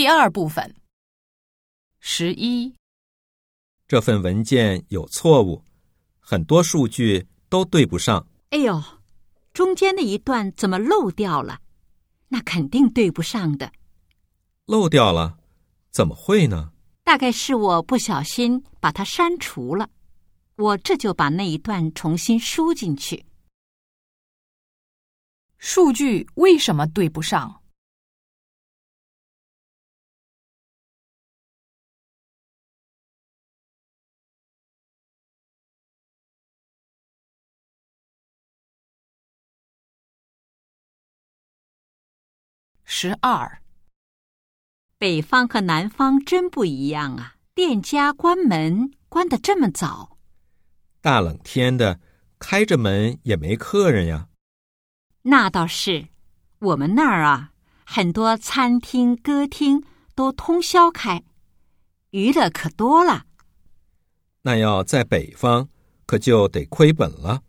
第二部分。十一，这份文件有错误，很多数据都对不上。哎呦，中间的一段怎么漏掉了？那肯定对不上的。漏掉了？怎么会呢？大概是我不小心把它删除了。我这就把那一段重新输进去。数据为什么对不上？十二，北方和南方真不一样啊！店家关门关得这么早，大冷天的，开着门也没客人呀。那倒是，我们那儿啊，很多餐厅、歌厅都通宵开，娱乐可多了。那要在北方，可就得亏本了。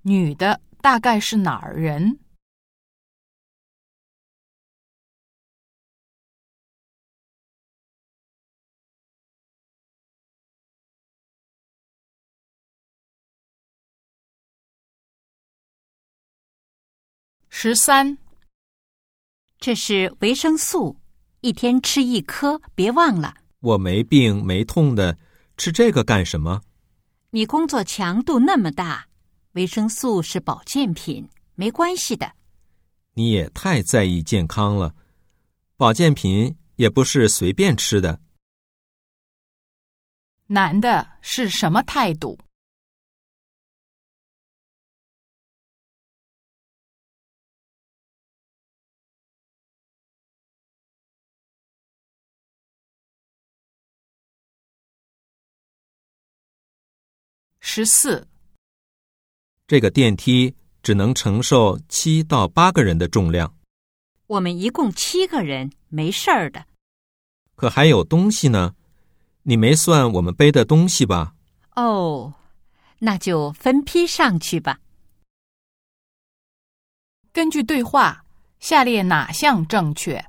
女的大概是哪儿人？十三，这是维生素，一天吃一颗，别忘了。我没病没痛的，吃这个干什么？你工作强度那么大，维生素是保健品，没关系的。你也太在意健康了，保健品也不是随便吃的。男的是什么态度？十四，这个电梯只能承受七到八个人的重量。我们一共七个人，没事儿的。可还有东西呢，你没算我们背的东西吧？哦，那就分批上去吧。根据对话，下列哪项正确？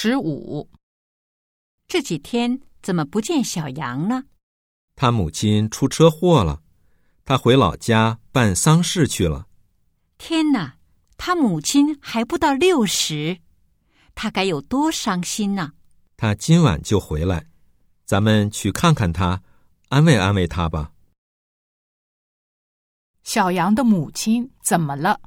十五，这几天怎么不见小杨呢？他母亲出车祸了，他回老家办丧事去了。天哪，他母亲还不到六十，他该有多伤心呢？他今晚就回来，咱们去看看他，安慰安慰他吧。小杨的母亲怎么了？